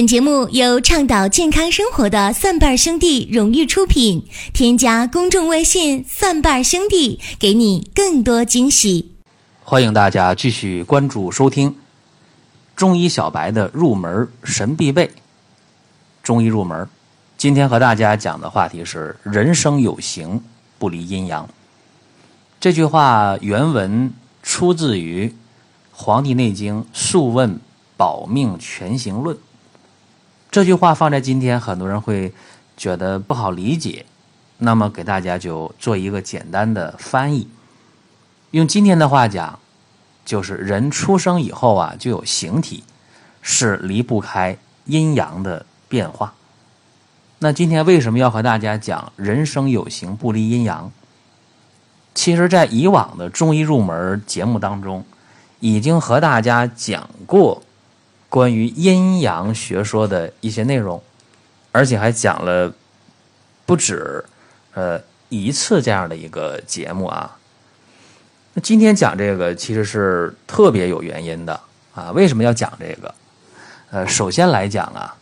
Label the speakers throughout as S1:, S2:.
S1: 本节目由倡导健康生活的蒜瓣兄弟荣誉出品。添加公众微信“蒜瓣兄弟”，给你更多惊喜。
S2: 欢迎大家继续关注收听中医小白的入门神必备。中医入门，今天和大家讲的话题是“人生有形，不离阴阳”。这句话原文出自于《黄帝内经·素问保命全形论》。这句话放在今天，很多人会觉得不好理解。那么，给大家就做一个简单的翻译。用今天的话讲，就是人出生以后啊，就有形体，是离不开阴阳的变化。那今天为什么要和大家讲“人生有形，不离阴阳”？其实，在以往的中医入门节目当中，已经和大家讲过。关于阴阳学说的一些内容，而且还讲了不止呃一次这样的一个节目啊。那今天讲这个其实是特别有原因的啊。为什么要讲这个？呃，首先来讲啊，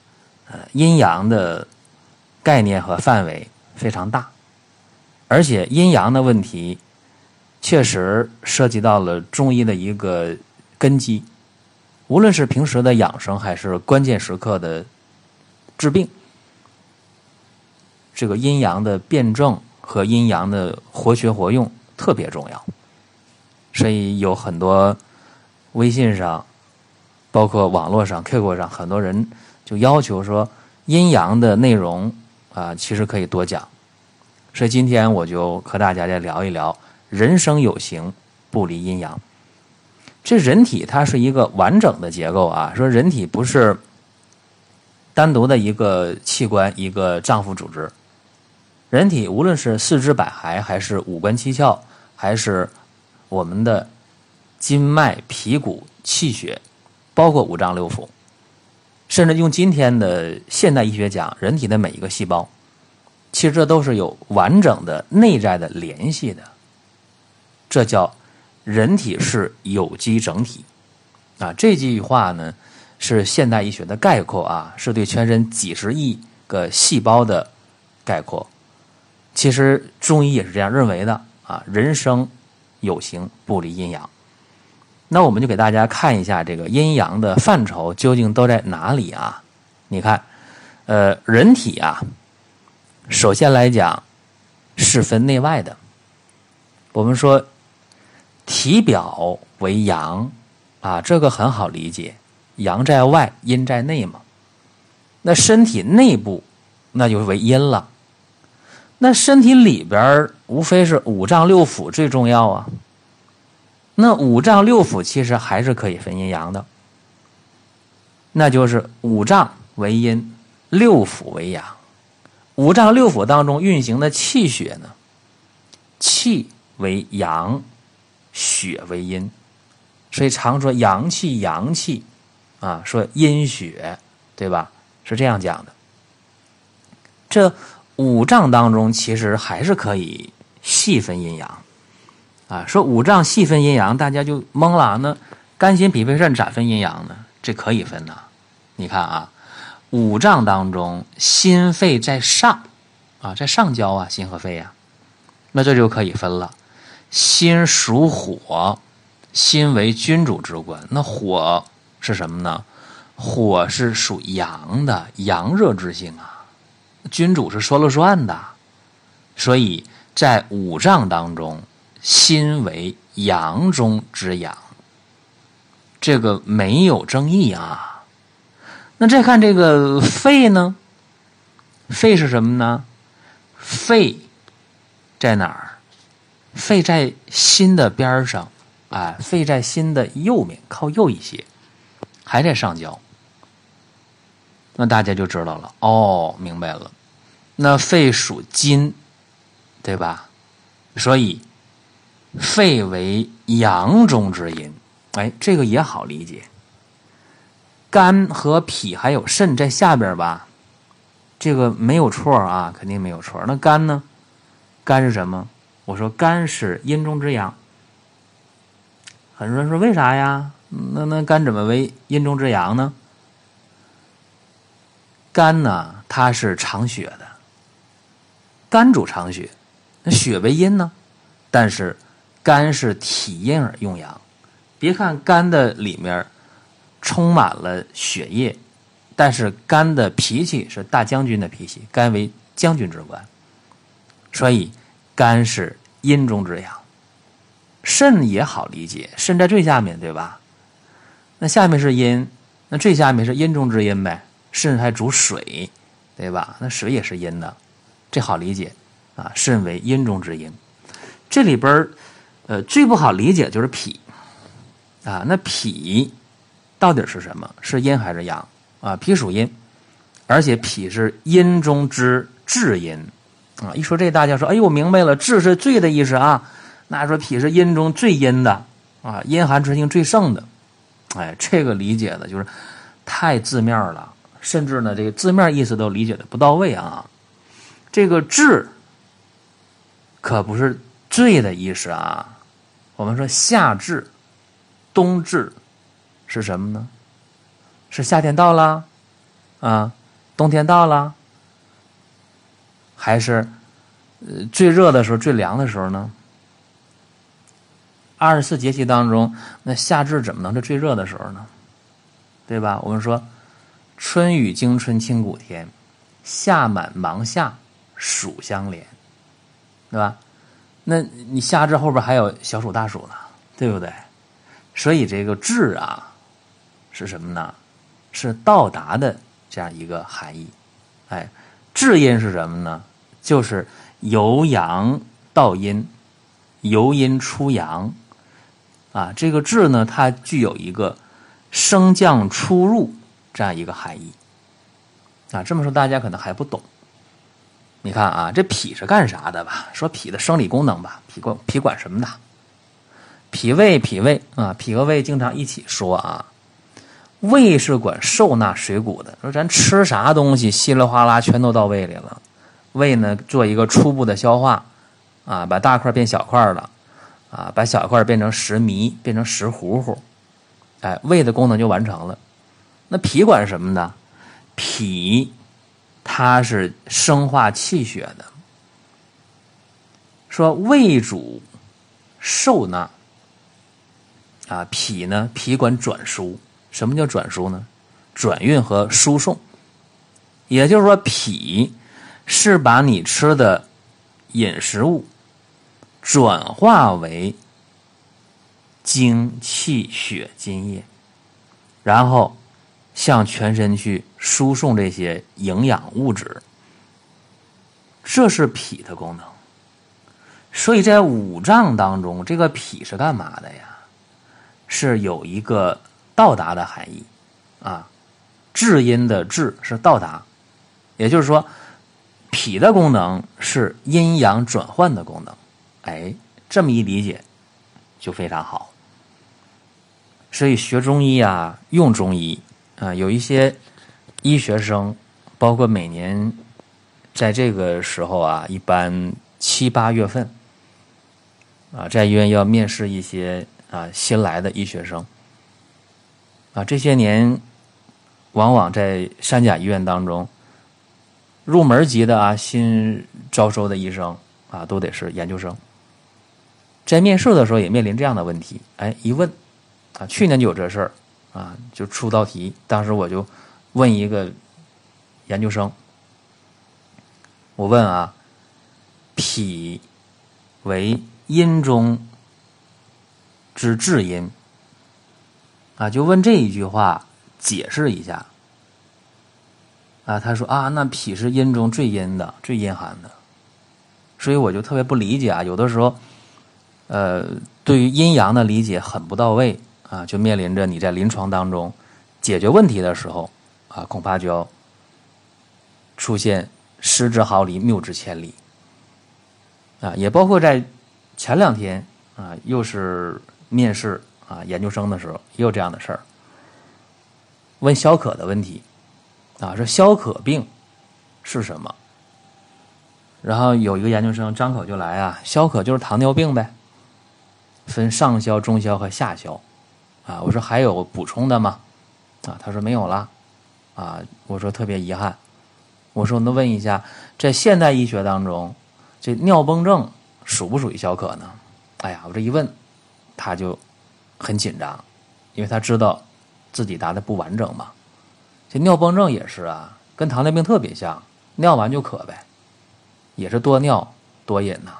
S2: 呃，阴阳的概念和范围非常大，而且阴阳的问题确实涉及到了中医的一个根基。无论是平时的养生，还是关键时刻的治病，这个阴阳的辩证和阴阳的活学活用特别重要。所以有很多微信上，包括网络上、QQ 上，很多人就要求说阴阳的内容啊，其实可以多讲。所以今天我就和大家再聊一聊：人生有形，不离阴阳。这人体它是一个完整的结构啊，说人体不是单独的一个器官，一个脏腑组织。人体无论是四肢百骸，还是五官七窍，还是我们的筋脉皮骨气血，包括五脏六腑，甚至用今天的现代医学讲，人体的每一个细胞，其实这都是有完整的内在的联系的，这叫。人体是有机整体，啊，这句话呢是现代医学的概括啊，是对全身几十亿个细胞的概括。其实中医也是这样认为的啊，人生有形，不离阴阳。那我们就给大家看一下这个阴阳的范畴究竟都在哪里啊？你看，呃，人体啊，首先来讲是分内外的，我们说。体表为阳，啊，这个很好理解，阳在外，阴在内嘛。那身体内部，那就为阴了。那身体里边无非是五脏六腑最重要啊。那五脏六腑其实还是可以分阴阳的，那就是五脏为阴，六腑为阳。五脏六腑当中运行的气血呢，气为阳。血为阴，所以常说阳气阳气，啊，说阴血，对吧？是这样讲的。这五脏当中其实还是可以细分阴阳，啊，说五脏细分阴阳，大家就懵了。那肝心脾肺肾咋分阴阳呢？这可以分呐。你看啊，五脏当中心肺在上，啊，在上焦啊，心和肺呀，那这就可以分了。心属火，心为君主之官。那火是什么呢？火是属阳的，阳热之性啊。君主是说了算的，所以在五脏当中，心为阳中之阳，这个没有争议啊。那再看这个肺呢？肺是什么呢？肺在哪儿？肺在心的边上，哎，肺在心的右面，靠右一些，还在上焦。那大家就知道了，哦，明白了。那肺属金，对吧？所以肺为阳中之阴，哎，这个也好理解。肝和脾还有肾在下边吧？这个没有错啊，肯定没有错。那肝呢？肝是什么？我说肝是阴中之阳，很多人说为啥呀？那那肝怎么为阴中之阳呢？肝呢，它是藏血的，肝主藏血，那血为阴呢，但是肝是体阴而用阳。别看肝的里面充满了血液，但是肝的脾气是大将军的脾气，肝为将军之官，所以肝是阴中之阳。肾也好理解，肾在最下面，对吧？那下面是阴，那最下面是阴中之阴呗。肾还主水，对吧？那水也是阴的，这好理解啊。肾为阴中之阴，这里边呃最不好理解就是脾啊。那脾到底是什么？是阴还是阳啊？脾属阴，而且脾是阴中之至阴啊。一说这，大家说：“哎呦，我明白了，至是最的意思啊。”那说脾是阴中最阴的啊，阴寒之性最盛的。哎，这个理解的就是太字面了。甚至呢，这个字面意思都理解的不到位啊。这个“至”可不是“最”的意思啊。我们说夏至、冬至是什么呢？是夏天到了啊，冬天到了，还是呃最热的时候、最凉的时候呢？二十四节气当中，那夏至怎么能是最热的时候呢？对吧？我们说。春雨惊春清谷天，夏满芒夏暑相连，对吧？那你夏至后边还有小暑大暑呢，对不对？所以这个至啊，是什么呢？是到达的这样一个含义。哎，至阴是什么呢？就是由阳到阴，由阴出阳。啊，这个至呢，它具有一个升降出入。这样一个含义啊，这么说大家可能还不懂。你看啊，这脾是干啥的吧？说脾的生理功能吧，脾管脾管什么的？脾胃，脾胃啊，脾和胃经常一起说啊。胃是管受纳水谷的，说咱吃啥东西稀里哗啦全都到胃里了，胃呢做一个初步的消化啊，把大块变小块了啊，把小块变成食糜，变成食糊糊，哎，胃的功能就完成了。那脾管什么呢？脾它是生化气血的。说胃主受纳啊，脾呢脾管转输。什么叫转输呢？转运和输送。也就是说，脾是把你吃的饮食物转化为精气血津液，然后。向全身去输送这些营养物质，这是脾的功能。所以在五脏当中，这个脾是干嘛的呀？是有一个到达的含义啊。至阴的至是到达，也就是说，脾的功能是阴阳转换的功能。哎，这么一理解就非常好。所以学中医啊，用中医。啊，有一些医学生，包括每年在这个时候啊，一般七八月份啊，在医院要面试一些啊新来的医学生啊。这些年，往往在三甲医院当中，入门级的啊新招收的医生啊，都得是研究生。在面试的时候也面临这样的问题，哎，一问啊，去年就有这事儿。啊，就出道题，当时我就问一个研究生，我问啊，脾为阴中之至阴，啊，就问这一句话，解释一下。啊，他说啊，那脾是阴中最阴的，最阴寒的，所以我就特别不理解啊，有的时候，呃，对于阴阳的理解很不到位。啊，就面临着你在临床当中解决问题的时候，啊，恐怕就要出现失之毫厘，谬之千里。啊，也包括在前两天啊，又是面试啊研究生的时候，也有这样的事儿。问消渴的问题，啊，说消渴病是什么？然后有一个研究生张口就来啊，消渴就是糖尿病呗，分上消、中消和下消。啊，我说还有补充的吗？啊，他说没有了。啊，我说特别遗憾我说那问一下，在现代医学当中，这尿崩症属不属于消渴呢？哎呀，我这一问，他就很紧张，因为他知道自己答的不完整嘛。这尿崩症也是啊，跟糖尿病特别像，尿完就渴呗，也是多尿多饮呐。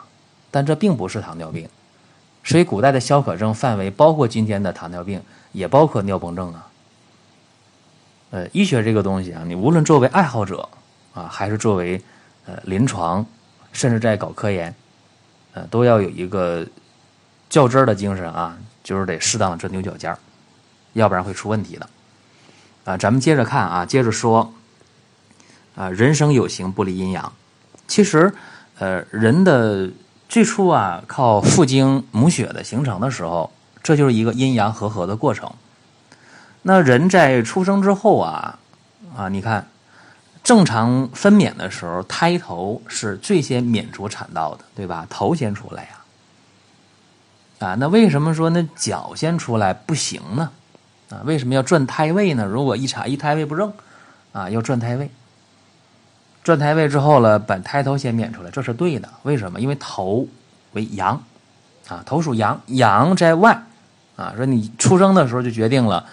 S2: 但这并不是糖尿病，所以古代的消渴症范围包括今天的糖尿病，也包括尿崩症啊。呃，医学这个东西啊，你无论作为爱好者啊，还是作为呃临床，甚至在搞科研，呃，都要有一个较真儿的精神啊，就是得适当的钻牛角尖儿，要不然会出问题的。啊，咱们接着看啊，接着说啊，人生有形不离阴阳。其实，呃，人的最初啊，靠父精母血的形成的时候，这就是一个阴阳和合的过程。那人在出生之后啊，啊，你看，正常分娩的时候，胎头是最先娩出产道的，对吧？头先出来呀。啊，那为什么说那脚先出来不行呢？啊，为什么要转胎位呢？如果一查一胎位不正，啊，要转胎位。转胎位之后了，把胎头先娩出来，这是对的。为什么？因为头为阳，啊，头属阳，阳在外，啊，说你出生的时候就决定了。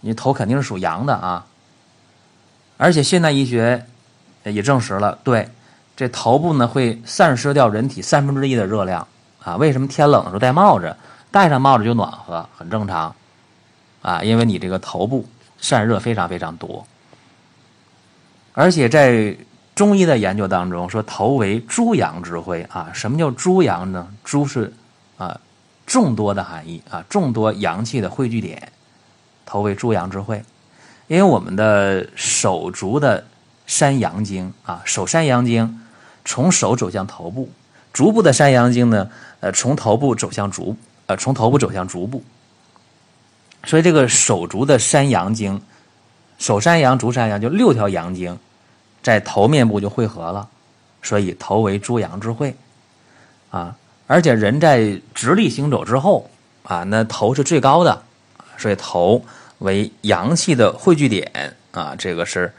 S2: 你头肯定是属阳的啊，而且现代医学也证实了，对这头部呢会散失掉人体三分之一的热量啊。为什么天冷的时候戴帽子？戴上帽子就暖和，很正常啊，因为你这个头部散热非常非常多。而且在中医的研究当中说，头为诸阳之会啊。什么叫诸阳呢？诸是啊众多的含义啊，众多阳气的汇聚点。头为诸阳之会，因为我们的手足的山阳经啊，手山阳经从手走向头部，足部的山阳经呢，呃，从头部走向足，呃，从头部走向足部。所以这个手足的山阳经，手山阳、足山阳就六条阳经，在头面部就汇合了，所以头为诸阳之会啊。而且人在直立行走之后啊，那头是最高的，所以头。为阳气的汇聚点啊，这个是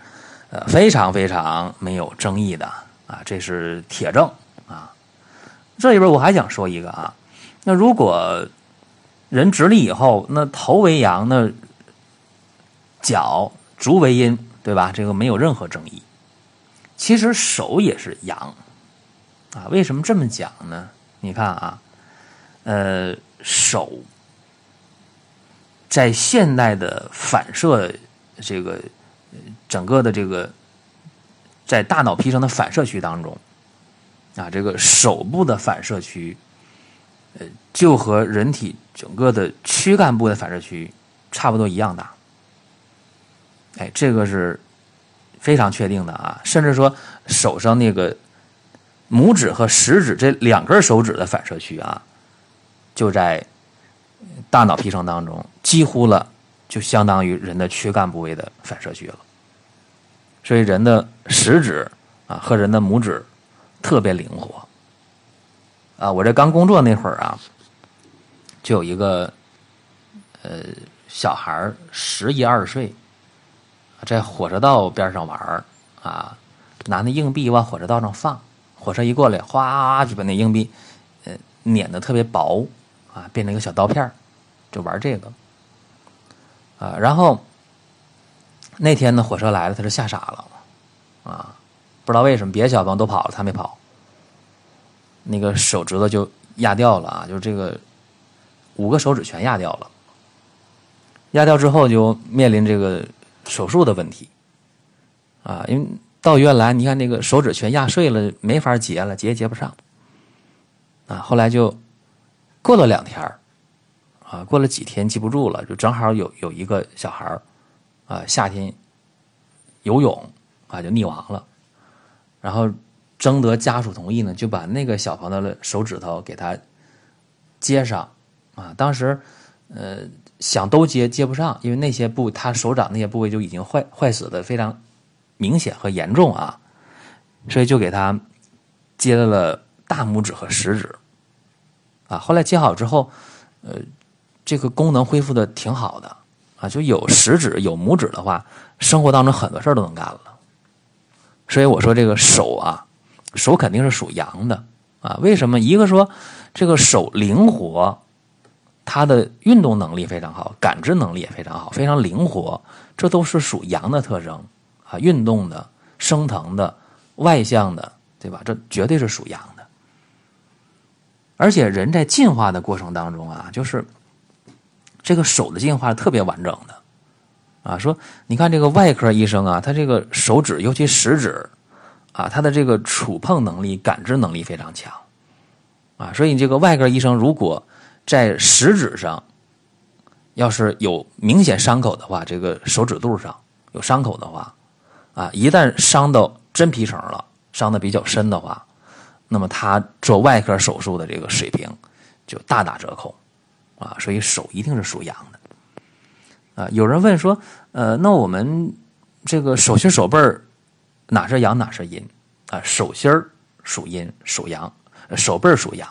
S2: 呃非常非常没有争议的啊，这是铁证。这里边我还想说一个啊，那如果人直立以后，那头为阳，那脚足为阴，对吧？这个没有任何争议。其实手也是阳啊，为什么这么讲呢？你看啊，呃，手。在现代的反射，这个整个的这个在大脑皮层的反射区当中，啊，这个手部的反射区，呃，就和人体整个的躯干部的反射区差不多一样大。哎，这个是非常确定的啊，甚至说手上那个拇指和食指这两根手指的反射区啊，就在。大脑皮层当中，几乎了，就相当于人的躯干部位的反射区了。所以人的食指啊和人的拇指特别灵活。啊，我这刚工作那会儿啊，就有一个呃小孩十一二岁，在火车道边上玩啊，拿那硬币往火车道上放，火车一过来，哗就把那硬币呃碾的特别薄。啊，变成一个小刀片就玩这个。啊，然后那天呢，火车来了，他就吓傻了，啊，不知道为什么，别的小朋友都跑了，他没跑，那个手指头就压掉了啊，就是这个五个手指全压掉了。压掉之后就面临这个手术的问题，啊，因为到医院来，你看那个手指全压碎了，没法接了，接也接不上，啊，后来就。过了两天啊，过了几天记不住了，就正好有有一个小孩啊，夏天游泳啊就溺亡了，然后征得家属同意呢，就把那个小朋友的手指头给他接上啊。当时呃想都接接不上，因为那些部他手掌那些部位就已经坏坏死的非常明显和严重啊，所以就给他接了大拇指和食指。啊，后来接好之后，呃，这个功能恢复的挺好的啊，就有食指有拇指的话，生活当中很多事儿都能干了。所以我说这个手啊，手肯定是属阳的啊。为什么？一个说这个手灵活，它的运动能力非常好，感知能力也非常好，非常灵活，这都是属阳的特征啊。运动的、升腾的、外向的，对吧？这绝对是属阳的。而且人在进化的过程当中啊，就是这个手的进化特别完整的。啊，说你看这个外科医生啊，他这个手指，尤其食指，啊，他的这个触碰能力、感知能力非常强，啊，所以这个外科医生如果在食指上要是有明显伤口的话，这个手指肚上有伤口的话，啊，一旦伤到真皮层了，伤的比较深的话，那么他做外科手术的这个水平就大打折扣，啊，所以手一定是属阳的。啊，有人问说，呃，那我们这个手心手背哪是阳哪是阴？啊，手心属阴属阳，手背属阳。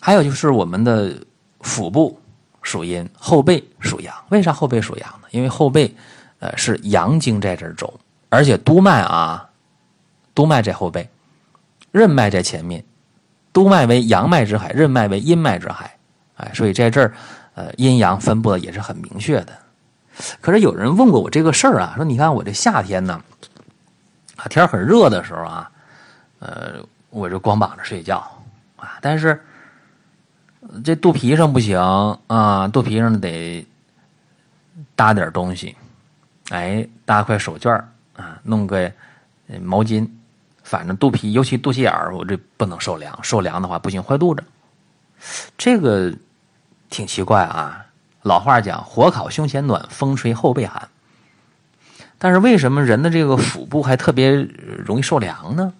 S2: 还有就是我们的腹部属阴，后背属阳。为啥后背属阳呢？因为后背呃是阳经在这儿走，而且督脉啊，督脉在后背，任脉在前面，督脉为阳脉之海，任脉为阴脉之海。哎，所以在这儿。呃，阴阳分布的也是很明确的。可是有人问过我这个事儿啊，说你看我这夏天呢，啊天很热的时候啊，呃，我就光膀子睡觉啊，但是这肚皮上不行啊，肚皮上得搭点东西，哎，搭块手绢啊，弄个毛巾，反正肚皮尤其肚脐眼，我这不能受凉，受凉的话不行，坏肚子。这个。挺奇怪啊！老话讲“火烤胸前暖，风吹后背寒”，但是为什么人的这个腹部还特别容易受凉呢？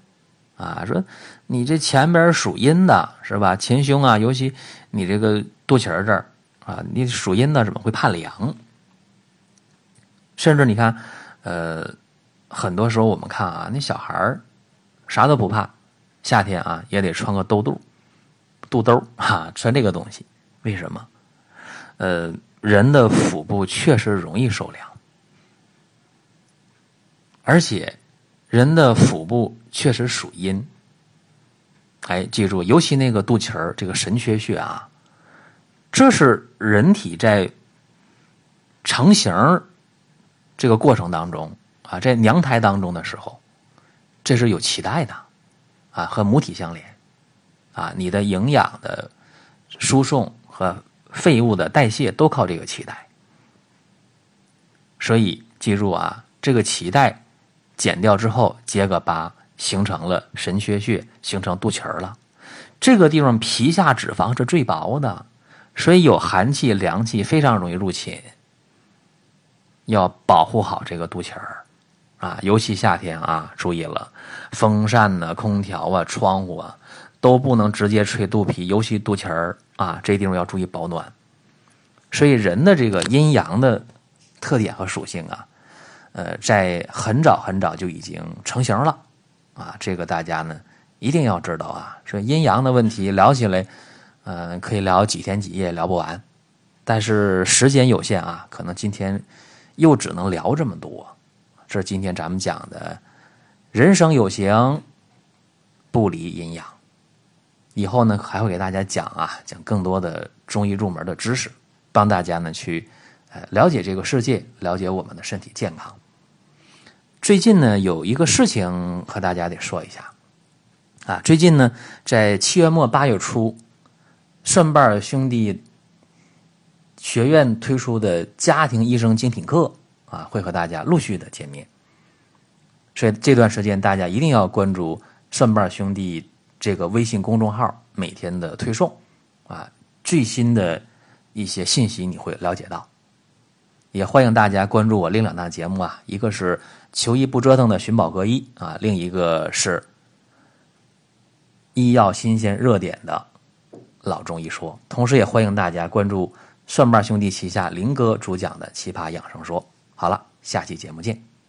S2: 啊，说你这前边属阴的是吧？前胸啊，尤其你这个肚脐儿这儿啊，你属阴的怎么会怕凉？甚至你看，呃，很多时候我们看啊，那小孩儿啥都不怕，夏天啊也得穿个兜肚、肚兜啊，穿这个东西。为什么？呃，人的腹部确实容易受凉，而且人的腹部确实属阴。哎，记住，尤其那个肚脐儿这个神阙穴啊，这是人体在成型这个过程当中啊，在娘胎当中的时候，这是有脐带的啊，和母体相连啊，你的营养的输送。和废物的代谢都靠这个脐带，所以记住啊，这个脐带剪掉之后结个疤，形成了神阙穴，形成肚脐儿了。这个地方皮下脂肪是最薄的，所以有寒气、凉气非常容易入侵，要保护好这个肚脐儿啊，尤其夏天啊，注意了，风扇呢、空调啊、窗户啊。都不能直接吹肚皮，尤其肚脐儿啊，这地方要注意保暖。所以人的这个阴阳的特点和属性啊，呃，在很早很早就已经成型了啊。这个大家呢一定要知道啊。说阴阳的问题聊起来，嗯，可以聊几天几夜聊不完，但是时间有限啊，可能今天又只能聊这么多。这是今天咱们讲的，人生有形，不离阴阳。以后呢，还会给大家讲啊，讲更多的中医入门的知识，帮大家呢去呃了解这个世界，了解我们的身体健康。最近呢，有一个事情和大家得说一下啊，最近呢，在七月末八月初，顺瓣兄弟学院推出的家庭医生精品课啊，会和大家陆续的见面，所以这段时间大家一定要关注顺瓣兄弟。这个微信公众号每天的推送，啊，最新的一些信息你会了解到。也欢迎大家关注我另两档节目啊，一个是求医不折腾的寻宝国医啊，另一个是医药新鲜热点的老中医说。同时也欢迎大家关注蒜瓣兄弟旗下林哥主讲的奇葩养生说。好了，下期节目见。